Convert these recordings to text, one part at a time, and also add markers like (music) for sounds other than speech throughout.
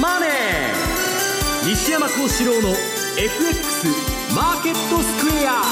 マネー」西山幸四郎の FX マーケットスクエア。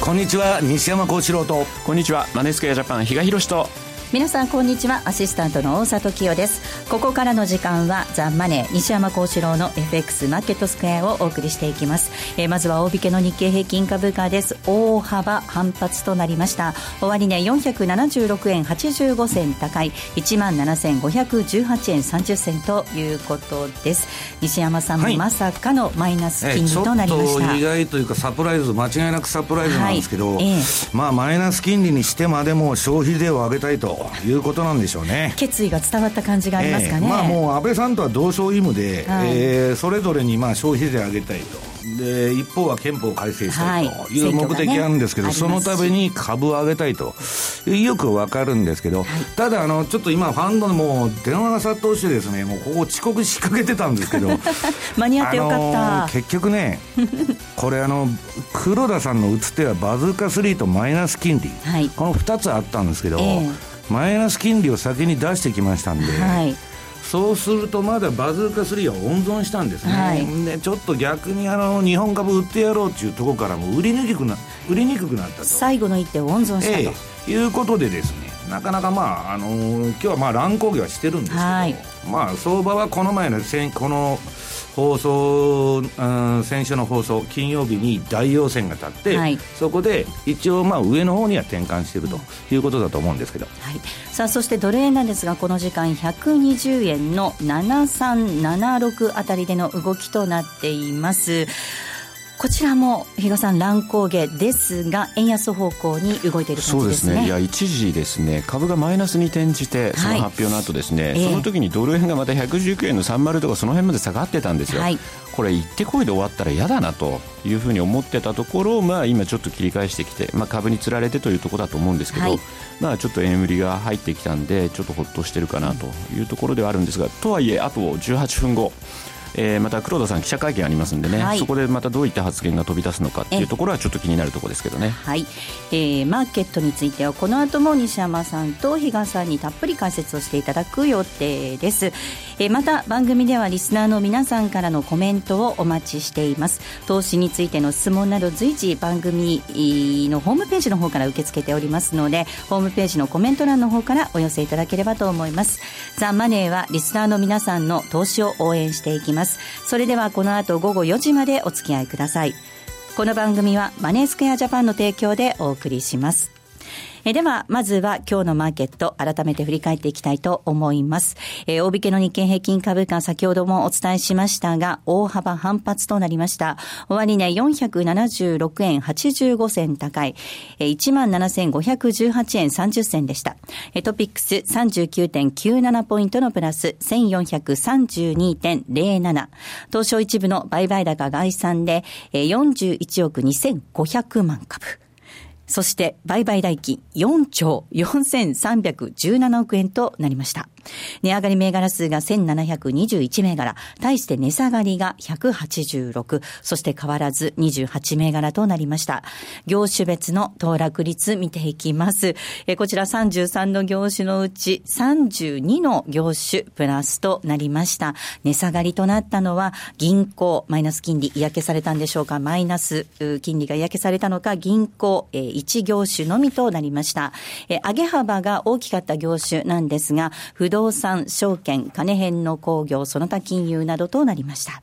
こんにちは西山幸四郎と。こんにちはマネースクエアジャパン比嘉宏と皆さんこんにちは。アシスタントの大里清です。ここからの時間はザ・マネー西山幸四郎の FX マーケットスクエアをお送りしていきます、えー、まずは大引けの日経平均株価です。大幅反発となりました。終値、ね、476円85銭高い。1万7518円30銭ということです。西山さん、はい、まさかのマイナス金利となりました、えー、意外というかサプライズ間違いなくサプライズなんですけど、はい。えー、まあマイナス金利にしてまでも消費税を上げたいということなんでしょうね。決意が伝わった感じがありますかね、えー、まあ、もう安倍さんとは同床異夢で、はい、えー、それぞれにまあ消費税上げたいと。で一方は憲法改正したいとい。う目的あるんですけど、はいね、そのために株を上げたいと。よくわかるんですけど、はい、ただあのちょっと今ファンドのもう電話が殺到してですねもうここ遅刻しかけてたんですけど (laughs) 間に合ってよかった、結局ね (laughs) これあの黒田さんの打つ手はバズーカ3とマイナス金利、はい、この2つあったんですけど、えー、マイナス金利を先に出してきましたんで、はい。そうするとまだバズーカ3は温存したんですね、はい、でちょっと逆にあの日本株売ってやろうっていうところからも売りにくくな売りにくくなったと。最後の一手を温存したと、ええ、いうことでですねなかなかまあ、あのー、今日はまあ乱高下はしてるんですけど、はい、まあ相場はこの前のこの放送、うん、先週の放送金曜日に大陽線が立って、はい、そこで一応まあ上の方には転換しているとい。うことだと思うんですけど、はい、さあそしてドル円なんですがこの時間120円の7376あたりでの動きとなっていますこちらも比嘉さん乱高下ですが円安方向に動いている感じですね。そうですね。いや一時ですね株がマイナスに転じてその発表の後ですね、はい、その時にドル円がまた119円の30とかその辺まで下がってたんですよ、はい、これ行ってこいで終わったら嫌だなというふうに思ってたところ、まあ、今ちょっと切り返してきて、まあ、株につられてというところだと思うんですけど、はい、まあ、ちょっと円売りが入ってきたんでちょっとほっとしてるかなというところではあるんですがとはいえあと18分後えー、また黒田さん記者会見ありますんでね、はい、そこでまたどういった発言が飛び出すのかっていうところはちょっと気になるところですけどね。はい、えー、マーケットについてはこの後も西山さんと比嘉さんにたっぷり解説をしていただく予定です、えー、また番組ではリスナーの皆さんからのコメントをお待ちしています。投資についての質問など随時番組のホームページの方から受け付けておりますのでホームページのコメント欄の方からお寄せいただければと思います。ザ・マネーはリスナーの皆さんの投資を応援していきますそれではこの後午後4時までお付き合いください。この番組はマネースクエアジャパンの提供でお送りします。えでは、まずは今日のマーケット、改めて振り返っていきたいと思います。えー、大引けの日経平均株価、先ほどもお伝えしましたが、大幅反発となりました。終値、ね、476円85銭高い、えー、17,518円30銭でした。えー、トピックス39.97ポイントのプラス、1432.07。東証一部の売買高概算で、えー、41億2500万株。そして売買代金4兆4317億円となりました。値上がり銘柄数が1721銘柄、対して値下がりが186、そして変わらず28銘柄となりました。業種別の騰落率見ていきます。えこちら33の業種のうち32の業種プラスとなりました。値下がりとなったのは銀行、マイナス金利嫌気されたんでしょうか、マイナス金利が嫌気されたのか、銀行、え1業種のみとなりました。え上げ幅が大きかった業種なんですが、不動産、証券、金編の工業、その他金融などとなりました。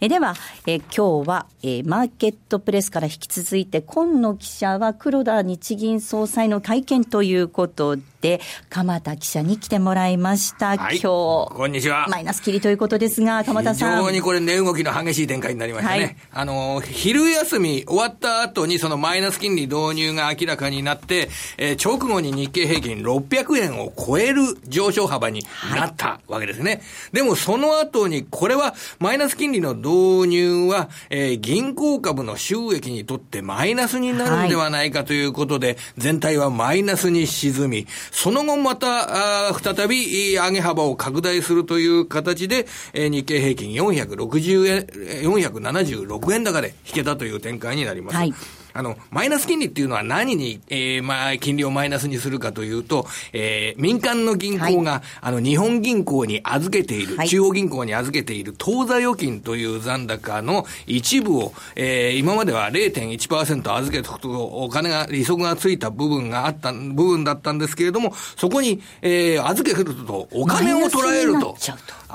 えでは、え今日は、えマーケットプレスから引き続いて、今野記者は黒田日銀総裁の会見ということで、鎌田記者に来てもらいました。はい、今日。こんにちは。マイナス切りということですが、鎌田さん。非常にこれ値動きの激しい展開になりましたね。はい、あの、昼休み終わった後にそのマイナス金利導入が明らかになって、えー、直後に日経平均600円を超える上昇幅になったわけですね。はい、でもその後に、これはマイナス金利利の導入は、えー、銀行株の収益にとってマイナスになるんではないかということで、はい、全体はマイナスに沈み、その後また、あ再び上げ幅を拡大するという形で、えー、日経平均460円、476円高で引けたという展開になります。はいあの、マイナス金利っていうのは何に、えー、まあ、金利をマイナスにするかというと、えー、民間の銀行が、はい、あの、日本銀行に預けている、はい、中央銀行に預けている当座預金という残高の一部を、えー、今までは0.1%預けとくとお金が、利息がついた部分があった、部分だったんですけれども、そこに、えー、預けるとお金を取られると。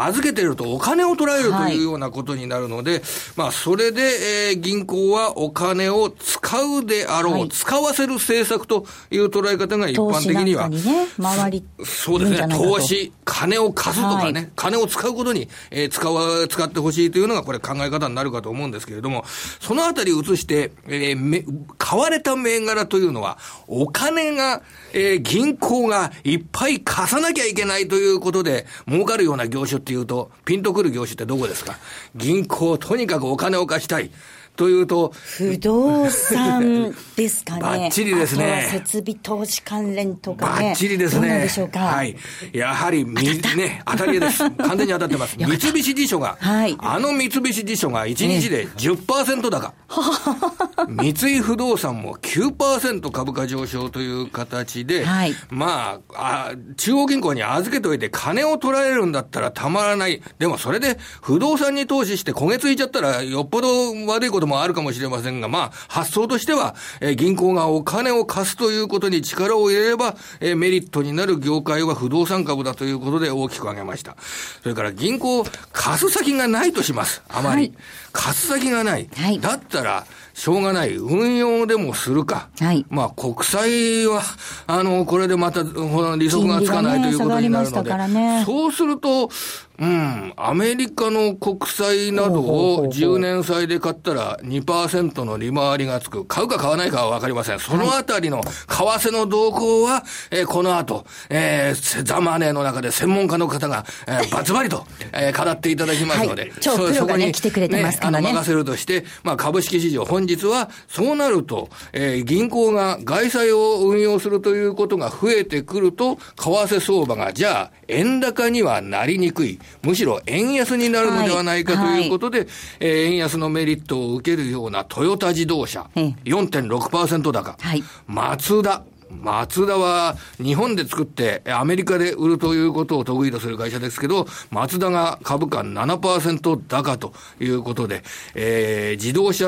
預けてるとお金を取られるというようなことになるので、はい、まあ、それで、えー、銀行はお金を使うであろう、はい、使わせる政策という捉え方が一般的には。にね、回り。そうですね、投資、金を貸すとかね、はい、金を使うことに、えー、使わ、使ってほしいというのがこれ考え方になるかと思うんですけれども、そのあたり移して、えー、買われた銘柄というのは、お金が、えー、銀行がいっぱい貸さなきゃいけないということで、儲かるような業種っていうと、ピンとくる業種ってどこですか？銀行、とにかくお金を貸したい。というと。不動産ですかね。ばっちりですね。設備投資関連とかね。ばっちりですね。どうでしょうか？はい。やはり、み、ね、当たりです。(laughs) 完全に当たってます。三菱地所が、はい、あの三菱地所が1日で10%高。(laughs) (laughs) 三井不動産も9%株価上昇という形で、はい、まああ、中央銀行に預けておいて金を取られるんだったらたまらない。でもそれで不動産に投資して焦げついちゃったらよっぽど悪いこともあるかもしれませんが、まあ、発想としては、えー、銀行がお金を貸すということに力を入れれば、えー、メリットになる業界は不動産株だということで大きく上げました。それから銀行、貸す先がないとします。あまり。はい、貸す先がない。はい、だったら、しょうがない。運用でもするか。はい。まあ、国債は、あの、これでまた、利息がつかないということになるので、ね、そうすると、うん、アメリカの国債などを10年債で買ったら2%の利回りがつく。買うか買わないかはわかりません。そのあたりの為替の動向は、えー、この後、えー、ザ・マネーの中で専門家の方が、えー、バツバリと、えー、語っていただきますので、はい、超プロがね、来てくれてますからね。ね任せるとして、まあ、株式市場、本日は、そうなると、えー、銀行が外債を運用するということが増えてくると、為替相場が、じゃあ、円高にはなりにくい。むしろ円安になるのではないかということで、はい。はい、えー、円安のメリットを受けるようなトヨタ自動車、4.6%高、はい、マツダ、マツダは日本で作ってアメリカで売るということを得意とする会社ですけど、マツダが株価7%高ということで、えー、自動車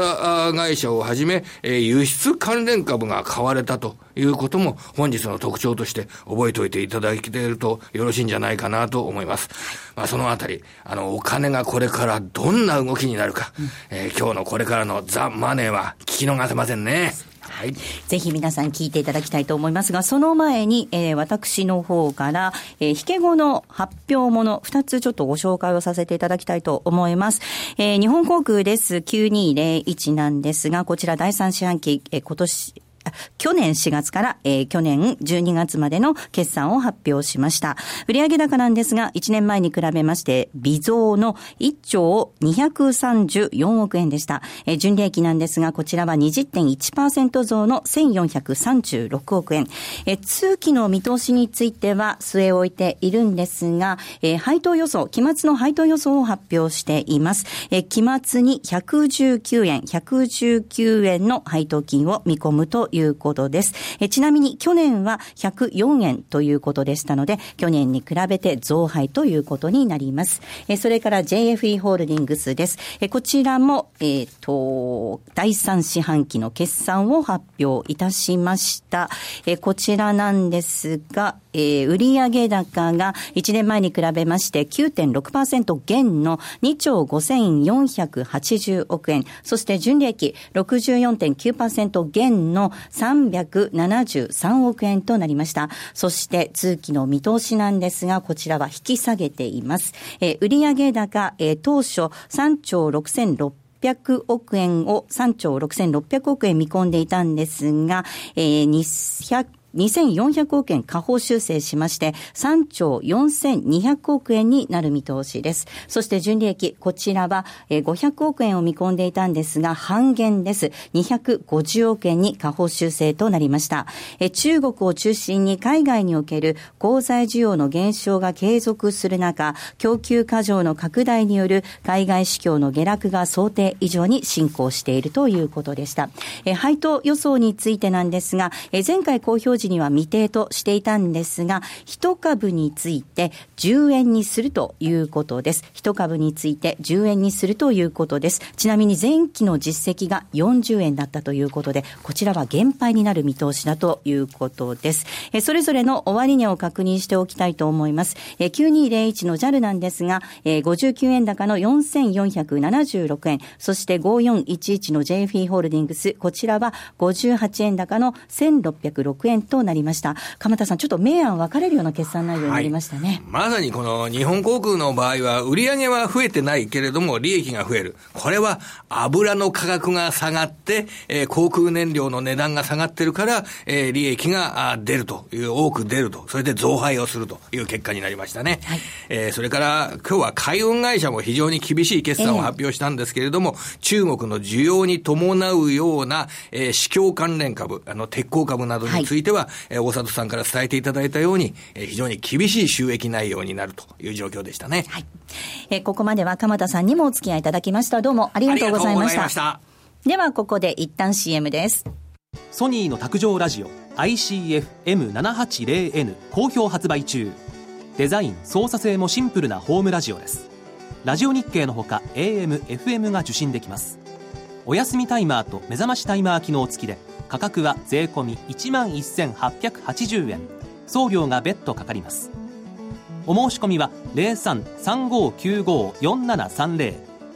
会社をはじめ、えー、輸出関連株が買われたということも本日の特徴として覚えておいていただけているとよろしいんじゃないかなと思います。まあ、そのあたり、あの、お金がこれからどんな動きになるか、うん、えー、今日のこれからのザ・マネーは聞き逃せませんね。はい、ぜひ皆さん聞いていただきたいと思いますが、その前に、えー、私の方から、えー、引け後の発表もの、二つちょっとご紹介をさせていただきたいと思います。えー、日本航空です。9201なんですが、こちら第三四半期、えー、今年、去年4月から、えー、去年12月までの決算を発表しました。売上高なんですが、1年前に比べまして、微増の1兆234億円でした。えー、純利益なんですが、こちらは20.1%増の1436億円。えー、通期の見通しについては据え置いているんですが、えー、配当予想、期末の配当予想を発表しています。えー、期末に119円、119円の配当金を見込むということです。えちなみに去年は104円ということでしたので、去年に比べて増配ということになります。えそれから JFE ホールディングスです。えこちらも、えっ、ー、と、第3四半期の決算を発表いたしました。えこちらなんですが、えー、売上高が1年前に比べまして9.6%減の2兆5480億円、そして純利益64.9%減の373億円となりました。そして通期の見通しなんですが、こちらは引き下げています。えー、売上高、えー、当初3兆6600 600億円を3兆6600億円見込んでいたんですが、えー、200 2400億円下方修正しまして、3兆4200億円になる見通しです。そして純利益、こちらは500億円を見込んでいたんですが、半減です。250億円に下方修正となりました。中国を中心に海外における鋼材需要の減少が継続する中、供給過剰の拡大による海外市況の下落が想定以上に進行しているということでした。配当予想についてなんですが、前回公表時には未定としていたんですが、一株について10円にするということです。一株について10円にするということです。ちなみに前期の実績が40円だったということで、こちらは減配になる見通しだということです。それぞれの終値を確認しておきたいと思います。9201の JAL なんですが、59円高の4476円、そして5411の JFE ホールディングス、こちらは58円高の1606円となりました。鎌田さん、ちょっと明暗分かれるような決算内容になりましたね。はい、まさにこの日本航空の場合は、売上は増えてないけれども、利益が増える。これは油の価格が下がって、えー、航空燃料の値段が下がってるから、えー、利益が出るという、多く出ると。それで増配をするという結果になりましたね。はい、えー、それから、今日は海運会社も非常に厳しい決算を発表したんですけれども、えー、中国の需要に伴うような、えー、市況関連株、あの、鉄鋼株などについては、はい、えー、大里さんから伝えていただいたように、えー、非常に厳しい収益内容になるという状況でしたね。はい。えー、ここまでは鎌田さんにもお付き合いいただきました。どうもありがとうございました。したでは、ここで一旦 CM です。ソニーの卓上ラジオ ICF-M780N 好評発売中。デザイン、操作性もシンプルなホームラジオです。ラジオ日経のほか AM、FM が受信できます。お休みタイマーと目覚ましタイマー機能付きで価格は税込1万1880円。送料が別途かかります。お申し込みは0335954730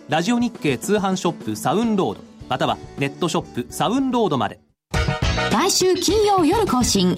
ラジオ日経通販ショップサウンロード。またはネットショップサウンロードまで。来週金曜夜更新。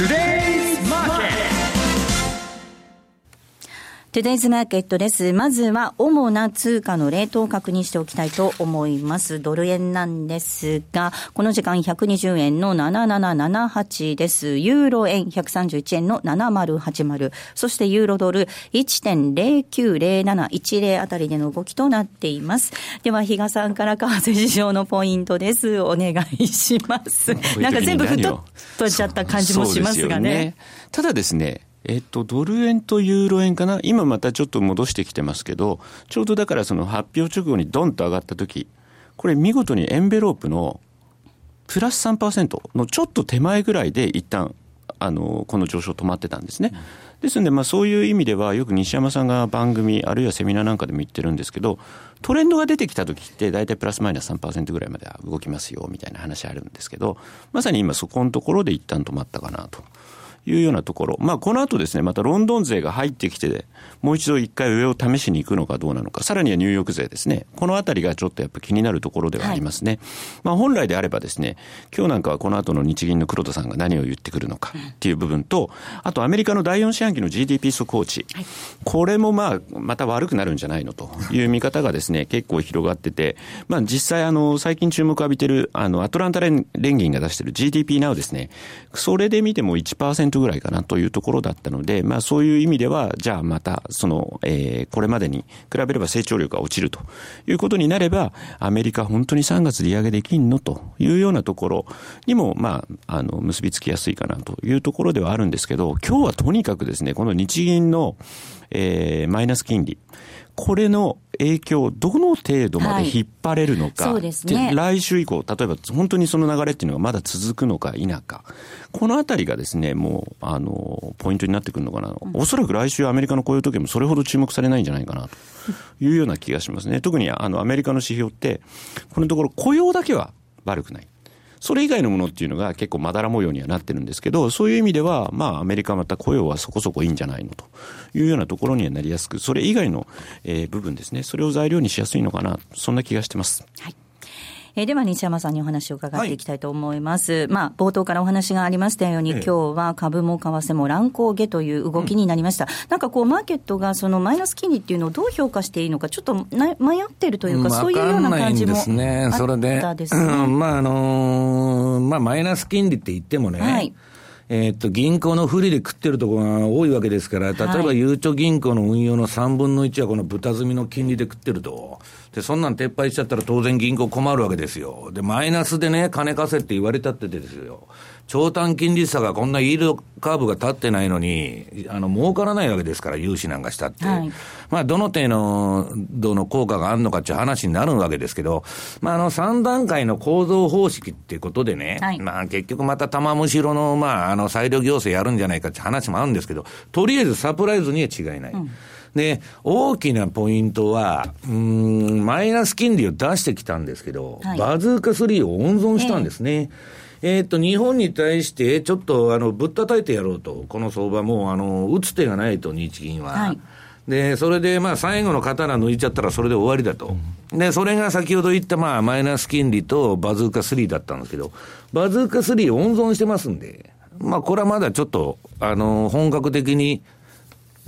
Today トゥデイズマーケットです。まずは主な通貨のレートを確認しておきたいと思います。ドル円なんですが、この時間120円の7778です。ユーロ円131円の7080。そしてユーロドル1.090710あたりでの動きとなっています。では、比嘉さんから為替市場のポイントです。お願いします。なんか全部ふっととっちゃった感じもしますがね。ねただですね、えっと、ドル円とユーロ円かな？今またちょっと戻してきてますけど、ちょうどだからその発表直後にドンと上がった時、これ見事にエンベロープのプラス3%のちょっと手前ぐらいで一旦、あの、この上昇止まってたんですね。ですので、まあそういう意味では、よく西山さんが番組、あるいはセミナーなんかでも言ってるんですけど、トレンドが出てきた時って、大体プラスマイナス3%ぐらいまでは動きますよ、みたいな話あるんですけど、まさに今そこのところで一旦止まったかなと。いうようなところ、まあ、この後ですね、またロンドン勢が入ってきて、もう一度一回上を試しに行くのかどうなのか、さらにはニューヨーク勢ですね、このあたりがちょっとやっぱ気になるところではありますね。はい、まあ、本来であればですね、今日なんかはこの後の日銀の黒田さんが何を言ってくるのかっていう部分と、あとアメリカの第4四半期の GDP 速報値、はい、これもまあ、また悪くなるんじゃないのという見方がですね、結構広がってて、まあ、実際あの、最近注目浴びてる、あの、アトランタ連銀が出してる GDP Now ですね、それで見ても1%ぐらいかなというところだったので、まあそういう意味では、じゃあまた、その、えー、これまでに比べれば成長力が落ちるということになれば、アメリカ本当に3月利上げできんのというようなところにも、まあ、あの、結びつきやすいかなというところではあるんですけど、今日はとにかくですね、この日銀の、えー、マイナス金利、これの影響、どの程度まで引っ張れるのか、はい、ね、来週以降、例えば本当にその流れっていうのがまだ続くのか否か、このあたりがですね、もう、あの、ポイントになってくるのかな、うん、おそらく来週アメリカの雇用統計もそれほど注目されないんじゃないかなと。いうような気がしますね。特にあのアメリカの指標って、このところ雇用だけは悪くない。それ以外のものっていうのが結構まだら模様にはなってるんですけど、そういう意味では、まあ、アメリカまた雇用はそこそこいいんじゃないのというようなところにはなりやすく、それ以外の、えー、部分ですね、それを材料にしやすいのかな、そんな気がしてます。はい。えー、では西山さんにお話を伺っていきたいと思います。はい、まあ、冒頭からお話がありましたように、ええ、今日は株も為替も乱高下という動きになりました。うん、なんかこう、マーケットがそのマイナス金利っていうのをどう評価していいのか、ちょっとな迷ってるというか、そういうような感じもですね。それで、うん、まあ、あのー、まあ、マイナス金利って言ってもね、はいえっと、銀行の不利で食ってるところが多いわけですから、例えばゆうちょ銀行の運用の3分の1はこの豚積みの金利で食ってると。で、そんなん撤廃しちゃったら当然銀行困るわけですよ。で、マイナスでね、金貸せって言われたってですよ。長短金利差がこんなイールドカーブが立ってないのに、あの、儲からないわけですから、融資なんかしたって。はい、まあ、どの程度の効果があるのかっていう話になるわけですけど、まあ、あの、3段階の構造方式っていうことでね、はい、まあ、結局また玉むしろの、まあ、あの、裁量行政やるんじゃないかって話もあるんですけど、とりあえずサプライズには違いない。うんで、大きなポイントは、うん、マイナス金利を出してきたんですけど、はい、バズーカ3を温存したんですね。えー、えー、っと、日本に対して、ちょっと、あの、ぶったたいてやろうと。この相場も、あの、打つ手がないと、日銀は。はいで、それで、まあ、最後の刀抜いちゃったらそれで終わりだと。で、それが先ほど言った、まあ、マイナス金利とバズーカ3だったんですけど、バズーカ3温存してますんで、まあ、これはまだちょっと、あの、本格的に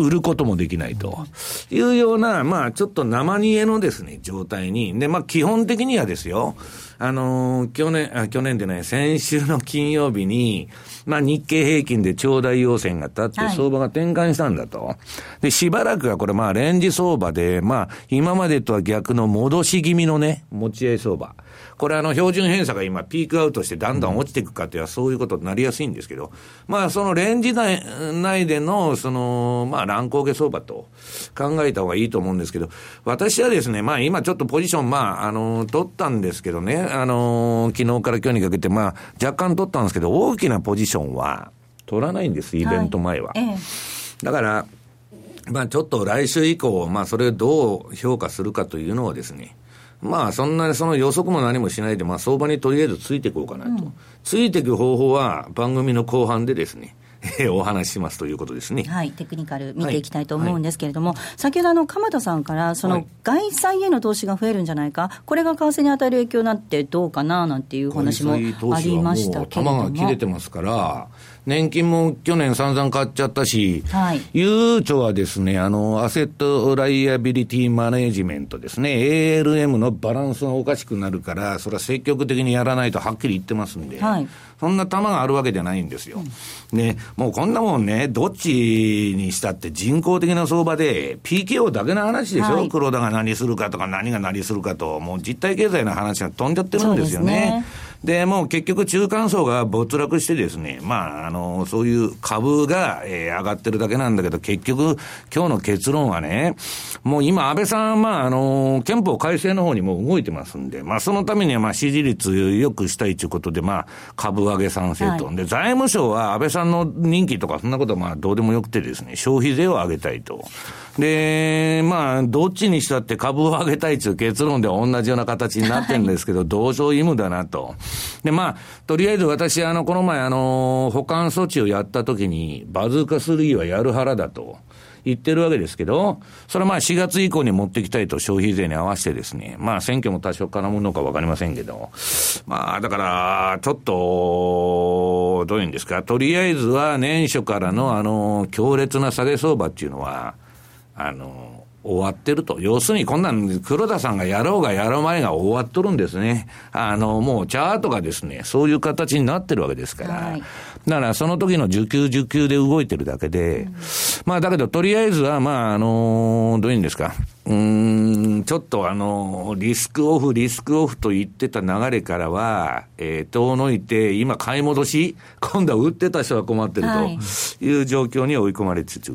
売ることもできないというような、まあ、ちょっと生煮えのですね、状態に。で、まあ、基本的にはですよ、あのー、去年、あ、去年でね、先週の金曜日に、まあ、日経平均で長大要線が立って、相場が転換したんだと。はい、で、しばらくはこれ、まあ、レンジ相場で、まあ、今までとは逆の戻し気味のね、持ち合い相場。これあの、標準偏差が今ピークアウトしてだんだん落ちていくかというのはそういうことになりやすいんですけど、まあ、そのレンジ内内での、その、まあ、乱高下相場と考えた方がいいと思うんですけど、私はですね、まあ、今ちょっとポジション、まあ、あの、取ったんですけどね、あの、昨日から今日にかけて、まあ、若干取ったんですけど、大きなポジションは取らないんです、イベント前は。はい、だから、まあ、ちょっと来週以降、まあ、それをどう評価するかというのはですね、まあ、そんなにその予測も何もしないで、まあ、相場にとりあえずついていこうかなと。うん、ついていく方法は、番組の後半でですね、お話ししますということですね。はい、テクニカル見ていきたいと思うんですけれども、はいはい、先ほどあの鎌田さんから、その外債への投資が増えるんじゃないか、これが為替に与える影響になってどうかななんていう話もありましたけれども。球が切れてますから、年金も去年散々買っちゃったし、はい、ゆうちょはですね、あの、アセットライアビリティマネジメントですね、ALM のバランスがおかしくなるから、それは積極的にやらないとはっきり言ってますんで、はい、そんな球があるわけじゃないんですよ。うん、ね、もうこんなもんね、どっちにしたって人工的な相場で、PKO だけの話でしょ、はい、黒田が何するかとか何が何するかと、もう実体経済の話が飛んじゃってるんですよね。で、もう結局中間層が没落してですね、まあ、あの、そういう株が、えー、上がってるだけなんだけど、結局、今日の結論はね、もう今安倍さん、まあ、あの、憲法改正の方にも動いてますんで、まあ、そのためには、まあ、支持率良くしたいということで、まあ、株上げ賛成と、はい、で、財務省は安倍さんの任期とかそんなことはまあ、どうでもよくてですね、消費税を上げたいと。で、まあ、どっちにしたって株を上げたいという結論では同じような形になってるんですけど、同情義務だなと。で、まあ、とりあえず私、あの、この前、あの、保管措置をやったときに、バズーカ3はやる腹だと。言ってるわけですけど、それはまあ4月以降に持っていきたいと消費税に合わせてですね、まあ選挙も多少絡むのかわかりませんけど、まあだから、ちょっと、どういうんですか、とりあえずは年初からのあの、強烈な下げ相場っていうのは、あの、終わってると。要するにこんなん黒田さんがやろうがやろう前が終わっとるんですね。あの、もうチャートがですね、そういう形になってるわけですから。はい、だからその時の受給受給で動いてるだけで、うん、まあだけどとりあえずはまああの、どういうんですか。うん、ちょっとあの、リスクオフ、リスクオフと言ってた流れからは、えー、遠のいて、今買い戻し、今度は売ってた人が困ってるという状況に追い込まれつつ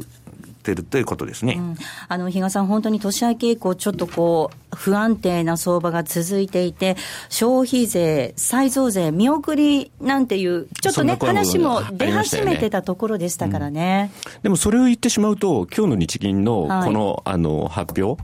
ってるということですね、うん、あの比嘉さん、本当に年明け以降、ちょっとこう、不安定な相場が続いていて、消費税、再増税、見送りなんていう、ちょっとね、話も出始めてたところでしたからね、うん、でもそれを言ってしまうと、今日の日銀のこの,、あの発表、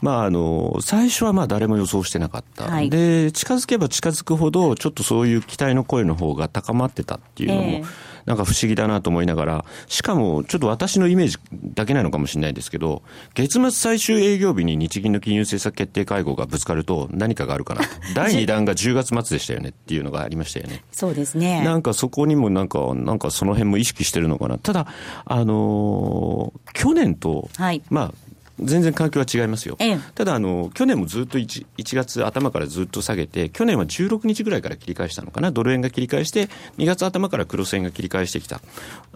まあ、あの、最初はまあ誰も予想してなかった。はい、で、近づけば近づくほど、ちょっとそういう期待の声の方が高まってたっていうのも、えーなんか不思議だなと思いながら、しかもちょっと私のイメージだけなのかもしれないですけど、月末最終営業日に日銀の金融政策決定会合がぶつかると何かがあるかな (laughs) 第2弾が10月末でしたよねっていうのがありましたよね。そうですね。なんかそこにもなんか、なんかその辺も意識してるのかな。ただ、あのー、去年と、はい、まあ、全然環境は違いますよ、ええ、ただあの、去年もずっと 1, 1月頭からずっと下げて、去年は16日ぐらいから切り返したのかな、ドル円が切り返して、2月頭からクロス円が切り返してきた、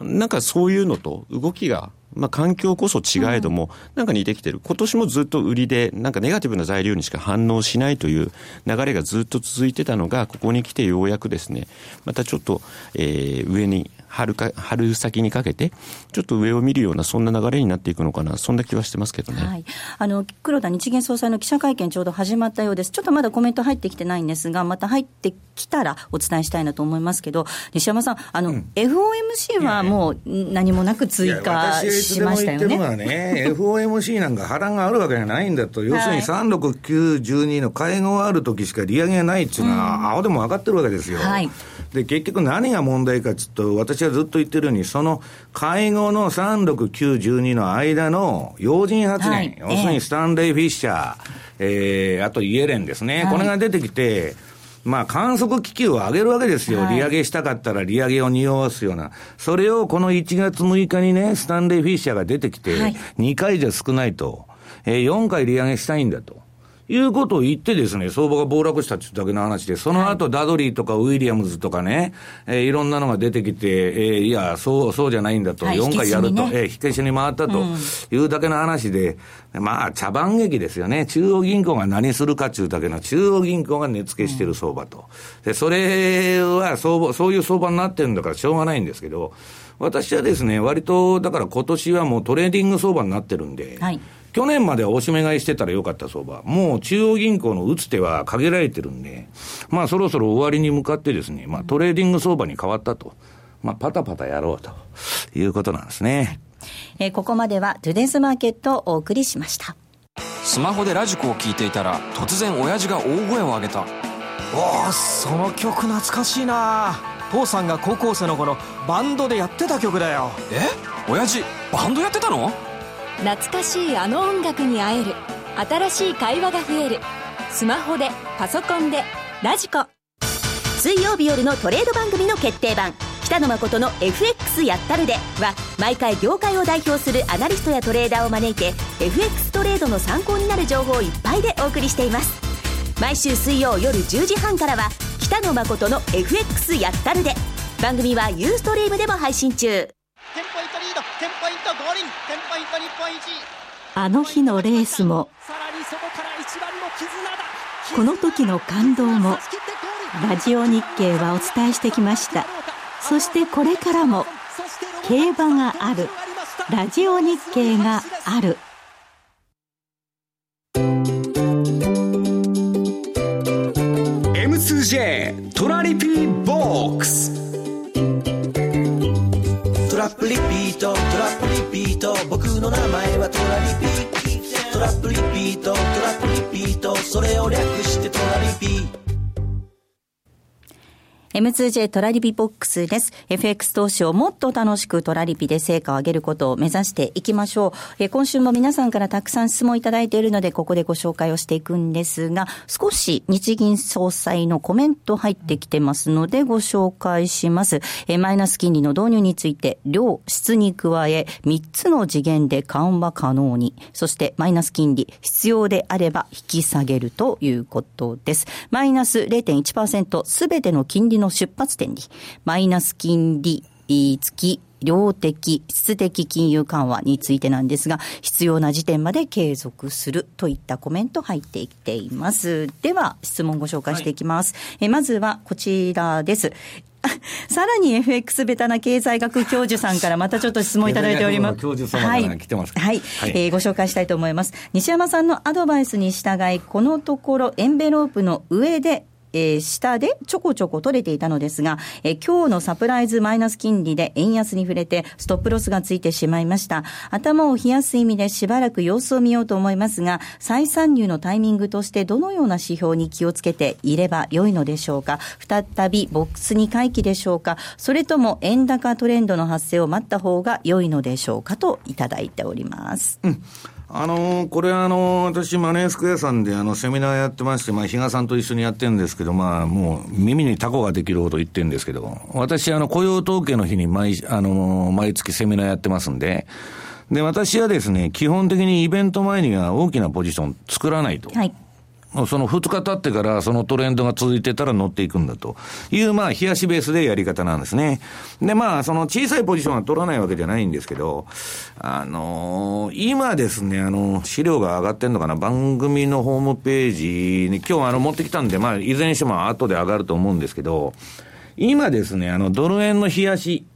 なんかそういうのと動きが、まあ、環境こそ違えども、なんか似てきてる、今年もずっと売りで、なんかネガティブな材料にしか反応しないという流れがずっと続いてたのが、ここに来てようやくですね、またちょっと、えー、上に春か、春先にかけて、ちょっと上を見るような、そんな流れになっていくのかな、そんな気はしてますけどね。はい、あの黒田日銀総裁の記者会見、ちょうど始まったようです。ちょっとまだコメント入ってきてないんですが、また入ってきたらお伝えしたいなと思いますけど、西山さん、あの、うん、FOMC はもう何もなく追加しましたよね。ね、FOMC なんか波乱があるわけじゃないんだと、要するに3、6、9、12の会合があるときしか利上げがないっていうのは、うん、青でも分かってるわけですよ。はいで、結局何が問題かというと、私はずっと言ってるように、その会合の3、6、9、12の間の要人発言、はい、要するにスタンレー・フィッシャー、えー、あとイエレンですね、はい、これが出てきて、まあ、観測気球を上げるわけですよ、利上げしたかったら利上げを匂わすような、それをこの1月6日にね、スタンレー・フィッシャーが出てきて、2回じゃ少ないと、えー、4回利上げしたいんだと。いうことを言ってですね、相場が暴落したっていうだけの話で、その後ダドリーとかウィリアムズとかね、えー、いろんなのが出てきて、えー、いや、そう、そうじゃないんだと、はい、4回やると、ね、えー、火消しに回ったというだけの話で、うん、まあ、茶番劇ですよね。中央銀行が何するかっていうだけの、中央銀行が値付けしてる相場と。で、それは相場、そういう相場になってるんだからしょうがないんですけど、私はですね、割と、だから今年はもうトレーディング相場になってるんで、はい去年までは押し目買いしてたらよかった相場。もう中央銀行の打つ手は限られてるんで、まあそろそろ終わりに向かってですね、まあトレーディング相場に変わったと。まあパタパタやろうということなんですね。えー、ここまでは Today's Market をお送りしました。スマホでラジコを聞いていたら突然親父が大声を上げた。おお、その曲懐かしいな父さんが高校生の頃バンドでやってた曲だよえ？親父バンドやってたの？懐かしいあの音楽に会える。新しい会話が増える。スマホでパソコンでラジコ。水曜日夜のトレード番組の決定版。北野誠の FX やったるでは毎回業界を代表するアナリストやトレーダーを招いて FX トレードの参考になる情報をいっぱいでお送りしています。毎週水曜夜10時半からは北野誠の FX やったるで。番組はユーストリームでも配信中。あの日のレースもこの時の感動もラジオ日経はお伝えしてきました。そしてこれからも競馬があるラジオ日経がある。M2J トラリピーボックス。ラップリピート。トラップリピート。僕の名前はトラリピト。ラップリピート。トラップリピート。それを略してトラリピ M2J トラリピボックスです。FX 投資をもっと楽しくトラリピで成果を上げることを目指していきましょう。え今週も皆さんからたくさん質問いただいているので、ここでご紹介をしていくんですが、少し日銀総裁のコメント入ってきてますので、ご紹介します。えマイナス金利の導入について、量、質に加え、3つの次元で緩和可能に、そしてマイナス金利、必要であれば引き下げるということです。マイナス0.1%すべての金利の出発点に、マイナス金利付き量的、質的金融緩和についてなんですが、必要な時点まで継続するといったコメント入ってきています。では、質問ご紹介していきます。はい、えまずはこちらです。(laughs) さらに FX ベタな経済学教授さんからまたちょっと質問いただいております。教授様から来てます、はい。はい。えー、ご紹介したいと思います。西山さんのアドバイスに従い、このところエンベロープの上でえー、下でちょこちょこ取れていたのですが、えー、今日のサプライズマイナス金利で円安に触れて、ストップロスがついてしまいました。頭を冷やす意味でしばらく様子を見ようと思いますが、再参入のタイミングとしてどのような指標に気をつけていれば良いのでしょうか。再びボックスに回帰でしょうか。それとも円高トレンドの発生を待った方が良いのでしょうかといただいております。うんあのー、これあのー、私、マネースクエアさんであの、セミナーやってまして、まあ、比嘉さんと一緒にやってるんですけど、まあ、もう、耳にタコができるほど言ってるんですけど、私、あの、雇用統計の日に毎、あのー、毎月セミナーやってますんで、で、私はですね、基本的にイベント前には大きなポジション作らないと。はい。その2日経ってからそのトレンドが続いてたら乗っていくんだという、まあ、冷やしベースでやり方なんですね。で、まあ、その小さいポジションは取らないわけじゃないんですけど、あのー、今ですね、あの、資料が上がってんのかな、番組のホームページに、今日あの、持ってきたんで、まあ、いずれにしても後で上がると思うんですけど、今ですね、あの、ドル円の冷やし、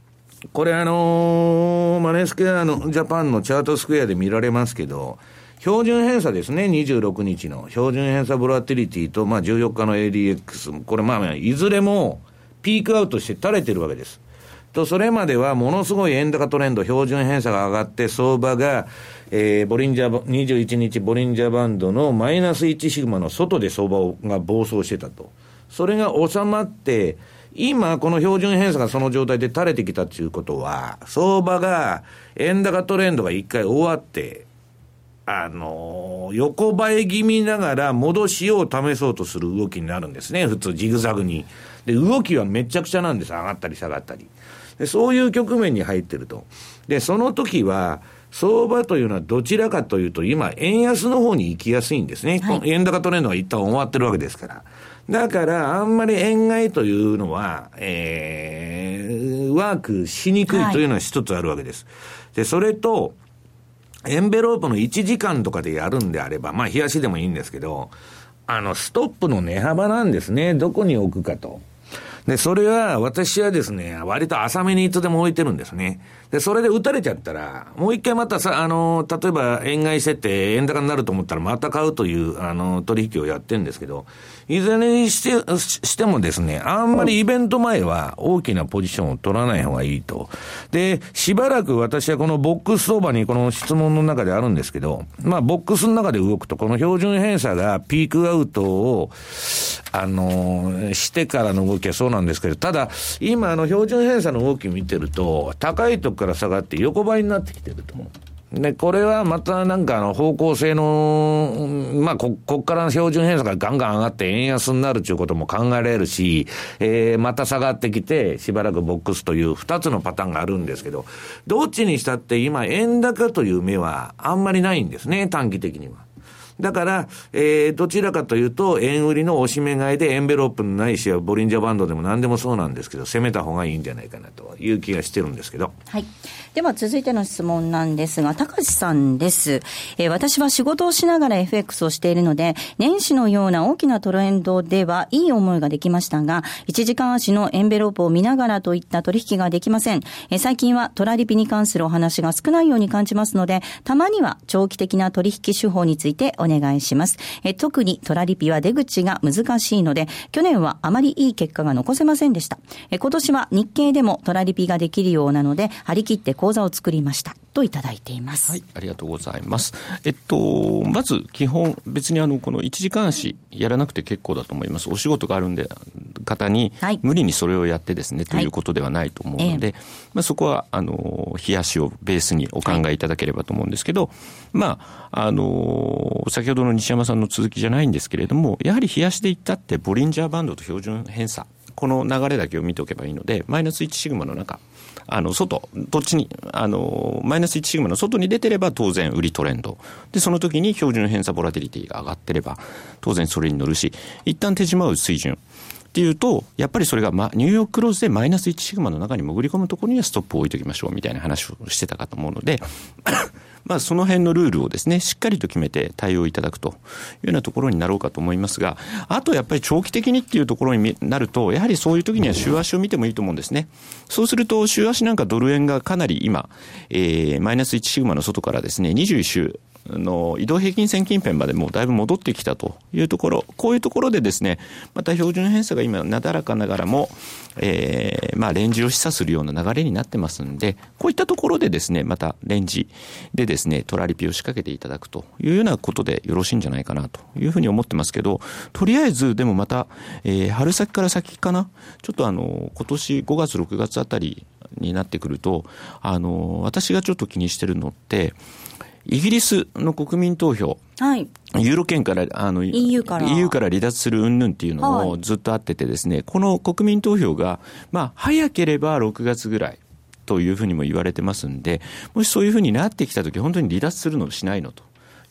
これあのー、マネースクエアのジャパンのチャートスクエアで見られますけど、標準偏差ですね、26日の標準偏差ボラティリティと、まあ、14日の ADX、これまあ、いずれもピークアウトして垂れてるわけです。と、それまではものすごい円高トレンド、標準偏差が上がって、相場が、えー、ボリンジャー、21日ボリンジャーバンドのマイナス1シグマの外で相場が暴走してたと。それが収まって、今、この標準偏差がその状態で垂れてきたということは、相場が円高トレンドが一回終わって、あのー、横ばい気味ながら戻しを試そうとする動きになるんですね、普通、ジグザグに。で、動きはめちゃくちゃなんです、上がったり下がったり。でそういう局面に入ってると。で、その時は、相場というのはどちらかというと、今、円安の方に行きやすいんですね。はい、円高トレンドは一旦終わってるわけですから。だから、あんまり円買いというのは、えー、ワークしにくいというのは一つあるわけです。はい、で、それと、エンベロープの1時間とかでやるんであれば、まあ、冷やしでもいいんですけど、あの、ストップの値幅なんですね。どこに置くかと。で、それは、私はですね、割と浅めにいつでも置いてるんですね。で、それで打たれちゃったら、もう一回またさ、あの、例えば円買いしてて、円高になると思ったらまた買うという、あの、取引をやってるんですけど、いずれにしてしてもですね、あんまりイベント前は大きなポジションを取らない方がいいと。で、しばらく私はこのボックス相場にこの質問の中であるんですけど、まあ、ボックスの中で動くと、この標準偏差がピークアウトを、あの、してからの動きはそうなんですけど、ただ、今、あの、標準偏差の動き見てると、高いとこから下がって横ばいになってきてると思う。で、これはまたなんかあの方向性の、まあこ、こっからの標準偏差がガンガン上がって円安になるということも考えられるし、えー、また下がってきてしばらくボックスという二つのパターンがあるんですけど、どっちにしたって今円高という目はあんまりないんですね、短期的には。だから、えー、どちらかというと、円売りの押し目買いでエンベロープのないしはボリンジャーバンドでも何でもそうなんですけど、攻めた方がいいんじゃないかなという気がしてるんですけど。はい。では続いての質問なんですが、高橋さんです。えー、私は仕事をしながら FX をしているので、年始のような大きなトレンドではいい思いができましたが、1時間足のエンベロープを見ながらといった取引ができません。えー、最近はトラリピに関するお話が少ないように感じますので、たまには長期的な取引手法についてお願いします。えー、特にトラリピは出口が難しいので、去年はあまりいい結果が残せませんでした。えー、今年は日経でもトラリピができるようなので、張り切って講座を作りました。といただいています。はい、ありがとうございます。えっと、まず基本、別にあの、この1時間足やらなくて結構だと思います。お仕事があるんで、方に、無理にそれをやってですね、はい、ということではないと思うので、ええ、まあそこは、あの、冷やしをベースにお考えいただければと思うんですけど、はい、まあ、あの、先ほどの西山さんの続きじゃないんですけれども、やはり冷やしでいったって、ボリンジャーバンドと標準偏差、この流れだけを見ておけばいいので、マイナス1シグマの中、あの、外、どっちに、あの、マイナス1シグマの外に出てれば当然売りトレンド。で、その時に標準偏差ボラティリティが上がってれば、当然それに乗るし、一旦手締まう水準。っていうと、やっぱりそれが、ま、ニューヨーククローズでマイナス1シグマの中に潜り込むところにはストップを置いときましょうみたいな話をしてたかと思うので、まあ、その辺のルールをですね、しっかりと決めて対応いただくというようなところになろうかと思いますが、あとやっぱり長期的にっていうところになると、やはりそういう時には週足を見てもいいと思うんですね。そうすると、週足なんかドル円がかなり今、えー、マイナス1シグマの外からですね、21週、の移動平均線近辺までもうだいぶ戻ってきたというところ、こういうところでですね、また標準偏差が今なだらかながらも、えー、まあレンジを示唆するような流れになってますんで、こういったところでですね、またレンジでですね、トラリピを仕掛けていただくというようなことでよろしいんじゃないかなというふうに思ってますけど、とりあえずでもまた、えー、春先から先かな、ちょっとあの、今年5月、6月あたりになってくると、あの、私がちょっと気にしてるのって、イギリスの国民投票、はい、ユーロ圏から、あの、EU から EU から離脱する云々っていうのをずっとあっててですね、はい、この国民投票が、まあ、早ければ6月ぐらいというふうにも言われてますんで、もしそういうふうになってきたとき、本当に離脱するのしないのと。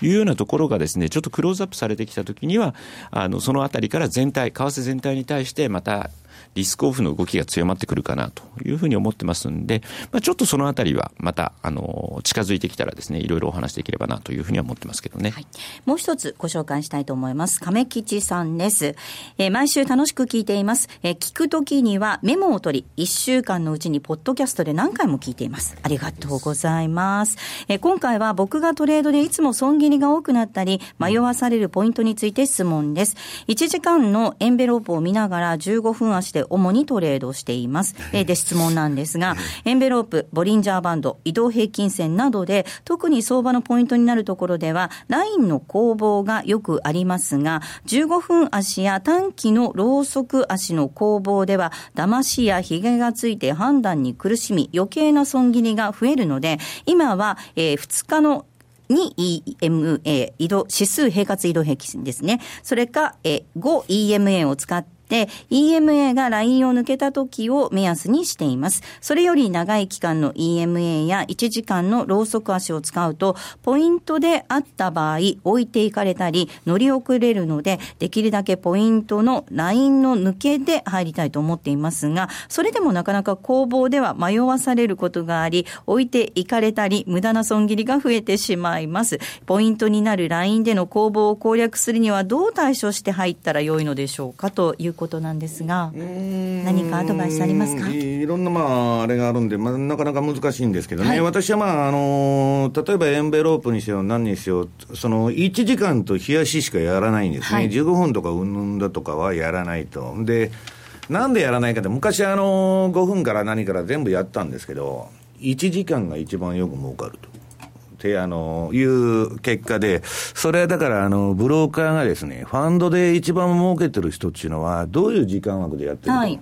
いうようなところがですね、ちょっとクローズアップされてきたときには、あの、そのあたりから全体、為替全体に対してまたリスクオフの動きが強まってくるかなというふうに思ってますんで、まあ、ちょっとそのあたりはまた、あの、近づいてきたらですね、いろいろお話できればなというふうには思ってますけどね。はい、もう一つご紹介したいと思います。亀吉さんです。えー、毎週楽しく聞いています。えー、聞くときにはメモを取り、1週間のうちにポッドキャストで何回も聞いています。ありがとうございます。えー、今回は僕がトレードでいつも損切りが多くなったり、迷わされるポイントについて質問です。1時間のエンベロープを見ながら15分足で主にトレードしています。えで、質問なんですが、エンベロープ、ボリンジャーバンド、移動平均線などで、特に相場のポイントになるところでは、ラインの攻防がよくありますが、15分足や短期のローソク足の攻防では、騙しや髭がついて判断に苦しみ、余計な損切りが増えるので、今は、えー、2日のに EMA、移動、指数平滑移動平均ですね。それか、え 5EMA を使って、で、EMA がラインを抜けた時を目安にしています。それより長い期間の EMA や1時間のローソク足を使うと、ポイントであった場合、置いていかれたり、乗り遅れるので、できるだけポイントのラインの抜けで入りたいと思っていますが、それでもなかなか攻防では迷わされることがあり、置いていかれたり、無駄な損切りが増えてしまいます。ポイントになるラインでの攻防を攻略するにはどう対処して入ったらよいのでしょうかということなんですが、何かアドバイスありますか？いろんな、まあ、あれがあるんで、まあ、なかなか難しいんですけどね、はい、私は、まああの、例えばエンベロープにしろ、何にしろ、その1時間と冷やししかやらないんですね、はい、15分とかうんぬんだとかはやらないと。でなんでやらないかって、昔、あの、5分から何から全部やったんですけど、1時間が一番よく儲かると。て、あの、いう結果で、それはだから、あの、ブローカーがですね、ファンドで一番儲けてる人っていうのは、どういう時間枠でやってるか。はい、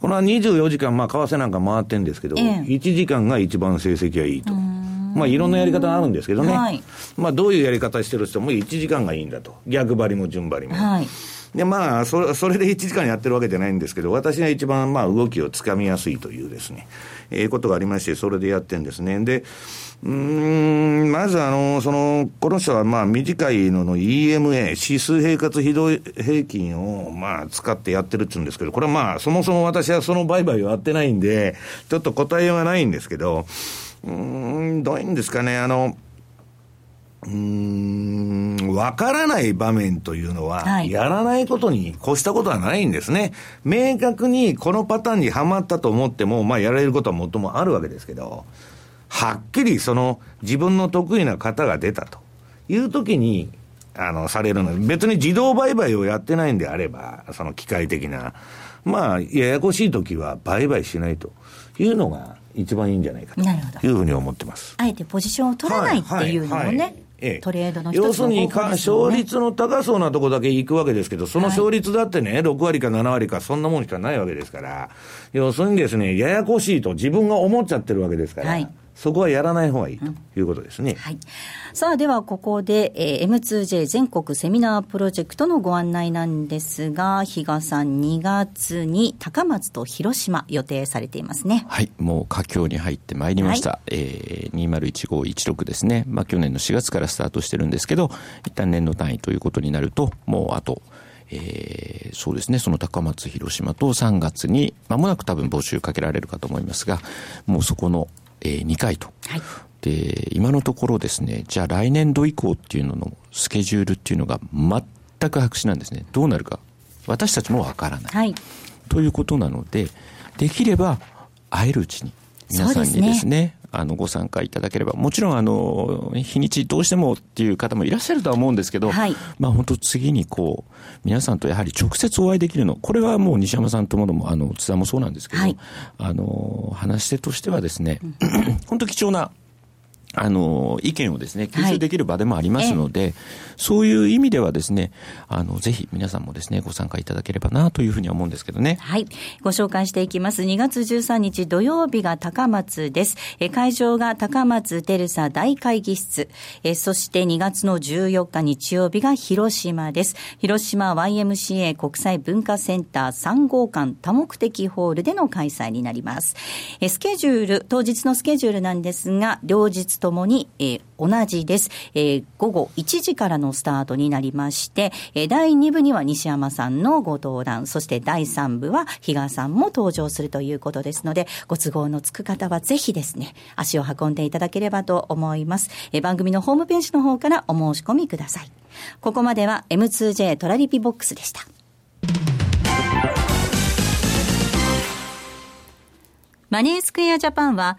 この24時間、まあ、為替なんか回ってるんですけど、ええ、1時間が一番成績がいいと。まあ、いろんなやり方があるんですけどね。はい、まあ、どういうやり方してる人も1時間がいいんだと。逆張りも順張りも。はいで、まあ、それそれで1時間やってるわけじゃないんですけど、私が一番、まあ、動きをつかみやすいというですね、ええー、ことがありまして、それでやってるんですね。で、うん、まずあの、その、この人はまあ短いのの EMA、指数平滑非動平均をまあ使ってやってるって言うんですけど、これはまあそもそも私はその売買をやってないんで、ちょっと答えようがないんですけど、うん、どういうんですかね、あの、うん、わからない場面というのは、やらないことに越したことはないんですね。明確にこのパターンにはまったと思っても、まあやられることはもっともあるわけですけど、はっきりその自分の得意な方が出たと。いうときに、あの、されるの。別に自動売買をやってないんであれば、その機械的な、まあ、ややこしいときは売買しないと。いうのが一番いいんじゃないかと。いうふうに思ってます。あえてポジションを取らないっていうのもね。はいはいええ、トレードの、ね、要するに、勝率の高そうなとこだけ行くわけですけど、その勝率だってね、はい、6割か7割か、そんなもんしかないわけですから、要するにですね、ややこしいと自分が思っちゃってるわけですから、はい、そこはやらない方がいいということですね。うん、はい。さあ、ではここで、えー、M2J 全国セミナープロジェクトのご案内なんですが、比嘉さん2月に高松と広島予定されていますね。はい。もう佳境に入ってまいりました。はい、えー、201516ですね。まあ去年の4月からスタートしてるんですけど、一旦年度単位ということになると、もうあと、えー、そうですね、その高松、広島と3月に、まもなく多分募集かけられるかと思いますが、もうそこのえー、2回と。はい、で、今のところですね、じゃあ来年度以降っていうののスケジュールっていうのが全く白紙なんですね。どうなるか。私たちもわからない。はい、ということなので、できれば会えるうちに皆さんにですね、すねあの、ご参加いただければ、もちろん、あの、日にちどうしてもっていう方もいらっしゃるとは思うんですけど、はい、まあ本当次にこう、皆さんとやはり直接お会いできるの、これはもう西山さんとものも、あの、津田もそうなんですけど、はい、あの、話し手としてはですね、(clears throat) 本当貴重なあの、意見をですね、吸収できる場でもありますので、はい、そういう意味ではですね、あの、ぜひ皆さんもですね、ご参加いただければなというふうに思うんですけどね。はい。ご紹介していきます。2月13日土曜日が高松です。え会場が高松テルサ大会議室。えそして2月の14日日曜日が広島です。広島 YMCA 国際文化センター3号館多目的ホールでの開催になります。えスケジュール、当日のスケジュールなんですが、両日ともに、えー、同じです。えー、午後1時からのスタートになりまして、えー、第2部には西山さんのご登壇、そして第3部は比嘉さんも登場するということですので、ご都合のつく方はぜひですね、足を運んでいただければと思います。えー、番組のホームページの方からお申し込みください。ここまでは M2J トラリピボックスでした。マネースクエアジャパンは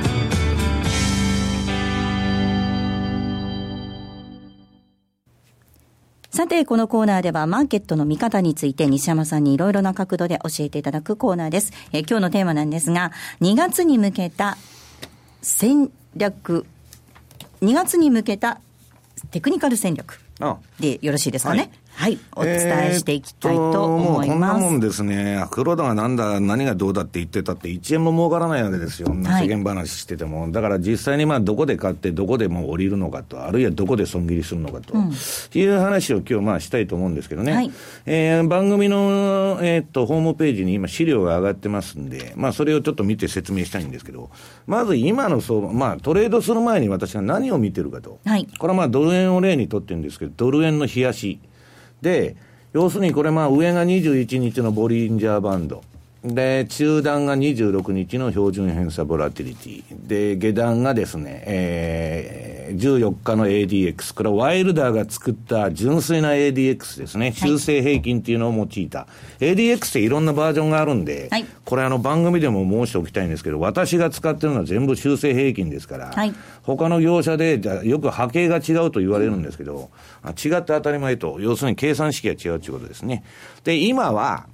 さて、このコーナーではマーケットの見方について西山さんにいろいろな角度で教えていただくコーナーです。えー、今日のテーマなんですが、2月に向けた戦略、2月に向けたテクニカル戦略でよろしいですかね？はいはい、お伝えしていきたいと思います。えー、こんなもんですね、黒田がなんだ、何がどうだって言ってたって、1円も儲からないわけですよ、世間話してても。だから実際にまあどこで買って、どこでも降りるのかと、あるいはどこで損切りするのかと、うん、いう話を今日まあしたいと思うんですけどね、はい、えー、番組の、えー、っとホームページに今、資料が上がってますんで、まあ、それをちょっと見て説明したいんですけど、まず今の相場、まあ、トレードする前に私が何を見てるかと、はい、これはまあドル円を例にとってるんですけど、ドル円の冷やし。で、要するにこれまあ上が21日のボリンジャーバンド。で、中段が26日の標準偏差ボラティリティ。で、下段がですね、えー、14日の ADX。これはワイルダーが作った純粋な ADX ですね。修正平均っていうのを用いた。はい、ADX っていろんなバージョンがあるんで、はい、これあの番組でも申しておきたいんですけど、私が使ってるのは全部修正平均ですから、はい、他の業者で、じゃよく波形が違うと言われるんですけど、違って当たり前と、要するに計算式が違うということですね。で、今は、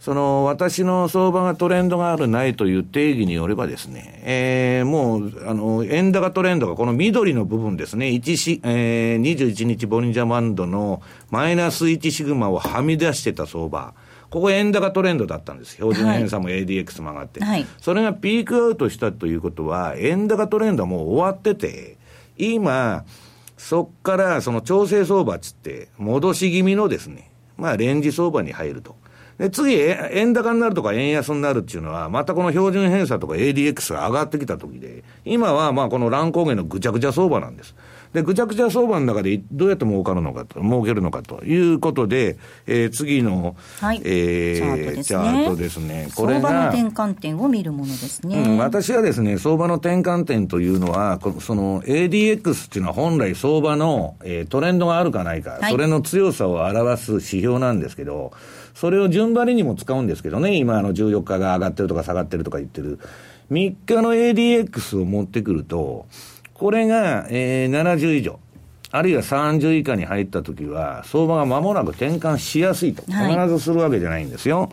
その、私の相場がトレンドがあるないという定義によればですね、えー、もう、あの、円高トレンドがこの緑の部分ですね、1し、えー、21日ボリンジャーバンドのマイナス1シグマをはみ出してた相場。ここ円高トレンドだったんです。標準偏差も ADX も上がって、はい。それがピークアウトしたということは、円高トレンドはもう終わってて、今、そっからその調整相場っつって、戻し気味のですね、まあレンジ相場に入ると。で、次、円高になるとか円安になるっていうのは、またこの標準偏差とか ADX が上がってきた時で、今はまあこの乱高下のぐちゃぐちゃ相場なんです。で、ぐちゃぐちゃ相場の中でどうやって儲かるのかと、儲けるのかということで、えー、次の、はい、えー、チャートですね。すね。これが。相場の転換点を見るものですね。うん、私はですね、相場の転換点というのは、その ADX っていうのは本来相場の、えー、トレンドがあるかないか、はい、それの強さを表す指標なんですけど、それを順張りにも使うんですけどね、今あの14日が上がってるとか下がってるとか言ってる。3日の ADX を持ってくると、これが、えー、70以上。あるいは30以下に入ったときは、相場が間もなく転換しやすいと。必ずするわけじゃないんですよ。は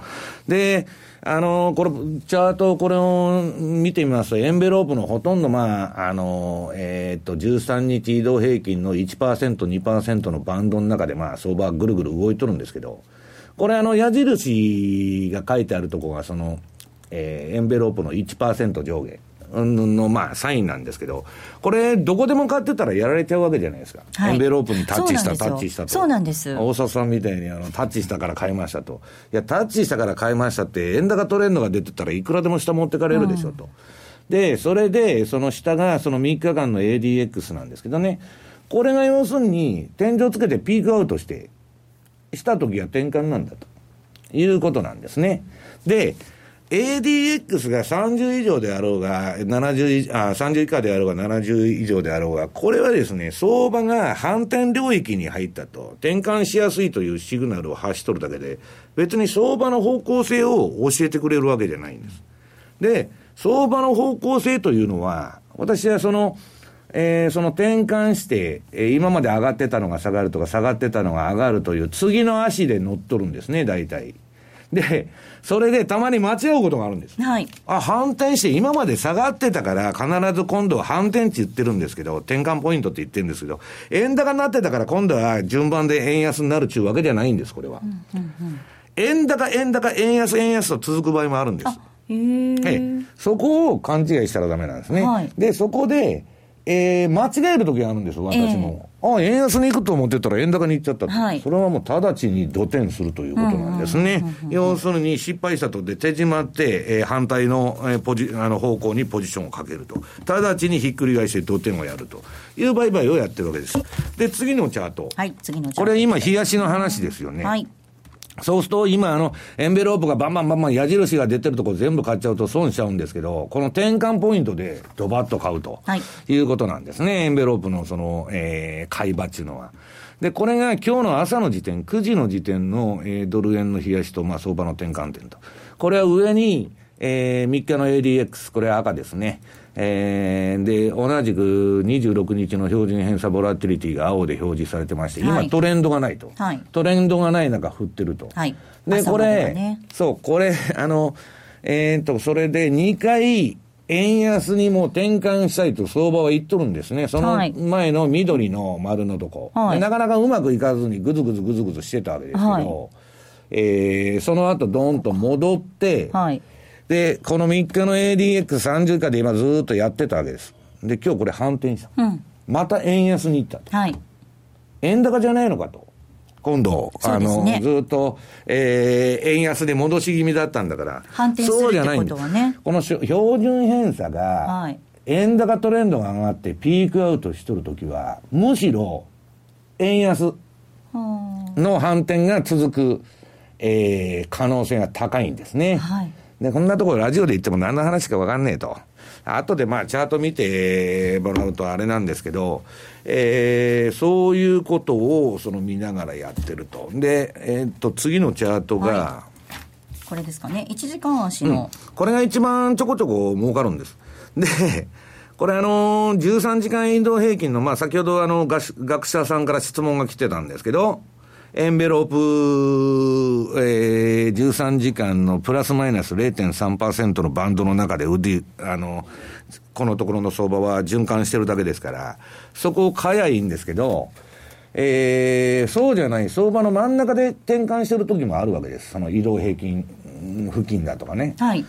い、で、あの、これ、チャート、これを見てみますと、エンベロープのほとんど、まあ、あの、えー、っと、13日移動平均の1%、2%のバンドの中で、まあ、相場はぐるぐる動いとるんですけど、これ、あの、矢印が書いてあるところが、その、えー、エンベロープの1%上下。の、まあ、サインなんですけど、これ、どこでも買ってたらやられちゃうわけじゃないですか。はい、エンベロープにタッチした、タッチしたと。そうなんです。大沢さんみたいに、あの、タッチしたから買いましたと。いや、タッチしたから買いましたって、円高トレンドが出てたらいくらでも下持ってかれるでしょ、うん、と。で、それで、その下が、その3日間の ADX なんですけどね。これが要するに、天井つけてピークアウトして、した時は転換なんだと。いうことなんですね。で、ADX が30以上であろうが、70あ、30以下であろうが、70以上であろうが、これはですね、相場が反転領域に入ったと、転換しやすいというシグナルを発しとるだけで、別に相場の方向性を教えてくれるわけじゃないんです。で、相場の方向性というのは、私はその、えー、その転換して、えー、今まで上がってたのが下がるとか、下がってたのが上がるという、次の足で乗っとるんですね、大体。で、それでたまに間違うことがあるんです。はい。あ、反転して今まで下がってたから必ず今度は反転って言ってるんですけど、転換ポイントって言ってるんですけど、円高になってたから今度は順番で円安になるっていうわけじゃないんです、これは。うんうんうん、円高、円高、円安、円安と続く場合もあるんです。ええそこを勘違いしたらダメなんですね。はい、で、そこで、えー、間違える時があるんです、私も。えー、あ円安に行くと思ってたら円高に行っちゃったと、はい、それはもう直ちに土転するということなんですね。要するに失敗したとで手締まって、えー、反対の,、えー、ポジあの方向にポジションをかけると。直ちにひっくり返して土転をやるという売買をやってるわけです。で、次のチャート。はい、次のチャート。これ今、冷やしの話ですよね。はい。そうすると、今、あの、エンベロープがバンバンバンバン矢印が出てるところ全部買っちゃうと損しちゃうんですけど、この転換ポイントでドバッと買うと、はい、いうことなんですね。エンベロープのその、えー、買い場っていうのは。で、これが今日の朝の時点、9時の時点の、えー、ドル円の冷やしと、まあ、相場の転換点と。これは上に、えー、3日の ADX、これ赤ですね。えー、で、同じく26日の標準偏差ボラティリティが青で表示されてまして、今トレンドがないと。はい、トレンドがない中振ってると。はい、で、これ、ね、そう、これ、(laughs) あの、えー、っと、それで2回、円安にも転換したいと相場は言っとるんですね。その前の緑の丸のとこ。はい、なかなかうまくいかずにぐずぐずぐずぐずしてたわけですけど、はい、えー、その後ドンと戻って、はいで、この3日の ADX30 以下で今ずっとやってたわけです。で、今日これ反転した。うん、また円安に行ったと。はい。円高じゃないのかと。今度、ね、あの、ずっと、えー、円安で戻し気味だったんだから。反転するってことはね。この標準偏差が、はい、円高トレンドが上がってピークアウトしとるときは、むしろ、円安の反転が続く、えー、可能性が高いんですね。はいで、こんなところラジオで言っても何の話かわかんねえと。後でまあチャート見てもらうとあれなんですけど、えー、そういうことをその見ながらやってると。で、えー、っと、次のチャートが、はい、これですかね、1時間足の、うん、これが一番ちょこちょこ儲かるんです。で、これあのー、13時間移動平均の、まあ先ほどあの学、学者さんから質問が来てたんですけど、エンベロープ、えー、13時間のプラスマイナス0.3%のバンドの中で、ウディ、あの、このところの相場は循環してるだけですから、そこを買えばいいんですけど、えー、そうじゃない、相場の真ん中で転換してる時もあるわけです。その移動平均付近だとかね。はい。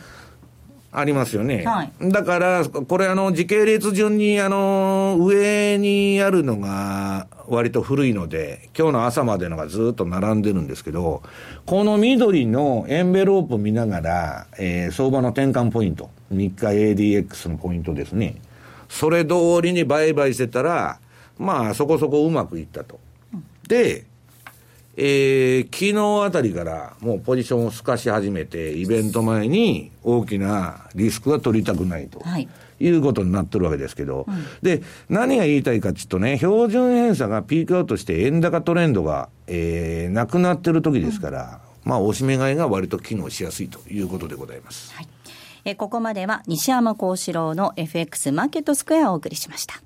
ありますよね。はい、だから、これあの、時系列順にあの、上にあるのが割と古いので、今日の朝までのがずっと並んでるんですけど、この緑のエンベロープ見ながら、えー、相場の転換ポイント、3日 ADX のポイントですね。それ通りに売買してたら、まあ、そこそこうまくいったと。で、えー、昨日あたりからもうポジションを透かし始めて、イベント前に大きなリスクは取りたくないと。はいいうことになってるわけですけど、うん、で、何が言いたいかっていうとね、標準偏差がピークアウトして円高トレンドが、えー、なくなってる時ですから、うん、まあ、おしめ買いが割と機能しやすいということでございます。はい、えここまでは西山幸四郎の FX マーケットスクエアをお送りしました。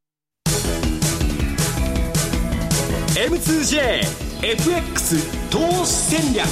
M2JFX 投資戦略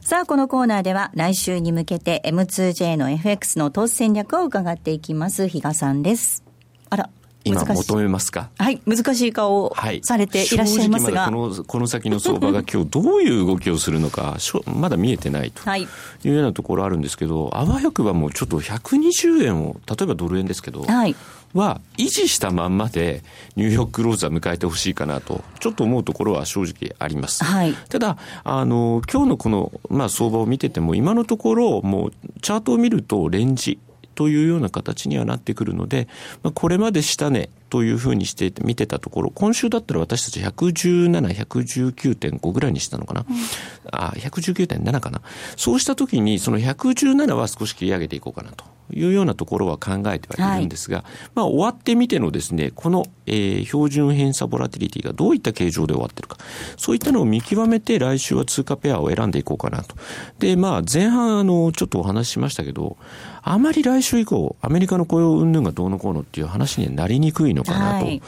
さあ、このコーナーでは来週に向けて M2J の FX の投資戦略を伺っていきます。比嘉さんです。あら、今求めますか？はい、難しい顔をされていらっしゃいますが、はい、このこの先の相場が (laughs) 今日どういう動きをするのかまだ見えてないとい。うようなところあるんですけど、あわよくばもうちょっと120円を例えばドル円ですけど、はい、は維持したまんまでニューヨーククローズは迎えてほしいかなと、ちょっと思うところは正直あります。はい、ただ、あの、今日のこの、まあ、相場を見てても、今のところ、もう、チャートを見ると、レンジ、というような形にはなってくるので、まあ、これまで下値というふうにして見てたところ、今週だったら私たち117、119.5ぐらいにしたのかな？うん、あ、119.7かな？そうしたときに、その117は少し切り上げていこうかなと。いうようなところは考えてはいるんですが、はい、まあ終わってみてのですね、この、えー、標準偏差ボラティリティがどういった形状で終わってるか、そういったのを見極めて来週は通貨ペアを選んでいこうかなと。で、まあ前半あの、ちょっとお話ししましたけど、あまり来週以降、アメリカの雇用云々がどうのこうのっていう話にはなりにくいのかなとい。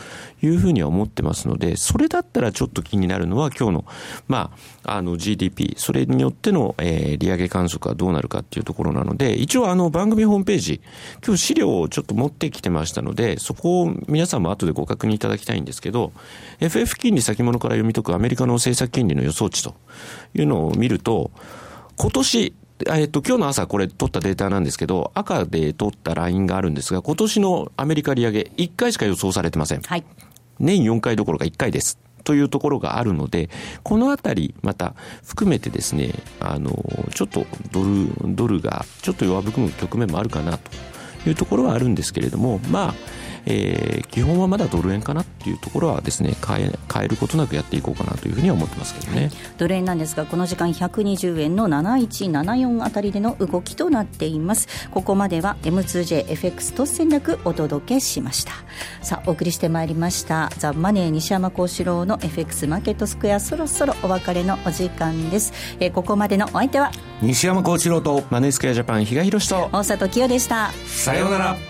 うふうには思ってますので、それだったらちょっと気になるのは今日の、まあ、あの GDP、それによっての、えー、利上げ観測はどうなるかっていうところなので、一応あの番組ホームページ、今日資料をちょっと持ってきてましたので、そこを皆さんも後でご確認いただきたいんですけど、FF 金利先物から読み解くアメリカの政策金利の予想値というのを見ると、今年、えっと、今日の朝これ取ったデータなんですけど、赤で取ったラインがあるんですが、今年のアメリカ利上げ1回しか予想されてません。はい。年4回どころか1回です。というところがあるので、このあたり、また含めてですね、あの、ちょっとドル、ドルがちょっと弱含む局面もあるかなというところはあるんですけれども、まあ、えー、基本はまだドル円かなっていうところはですね変え変えることなくやっていこうかなというふうには思ってますけどね。ドル円なんですがこの時間120円の7174あたりでの動きとなっています。ここまでは M2JFX 突戦略お届けしました。さあお送りしてまいりましたザ・マネー西山幸四郎の FX マーケットスクエアそろそろお別れのお時間です、えー、ここまでのお相手は？西山幸四郎とマネースクエアジャパン比嘉宏と。大里清でした。さようなら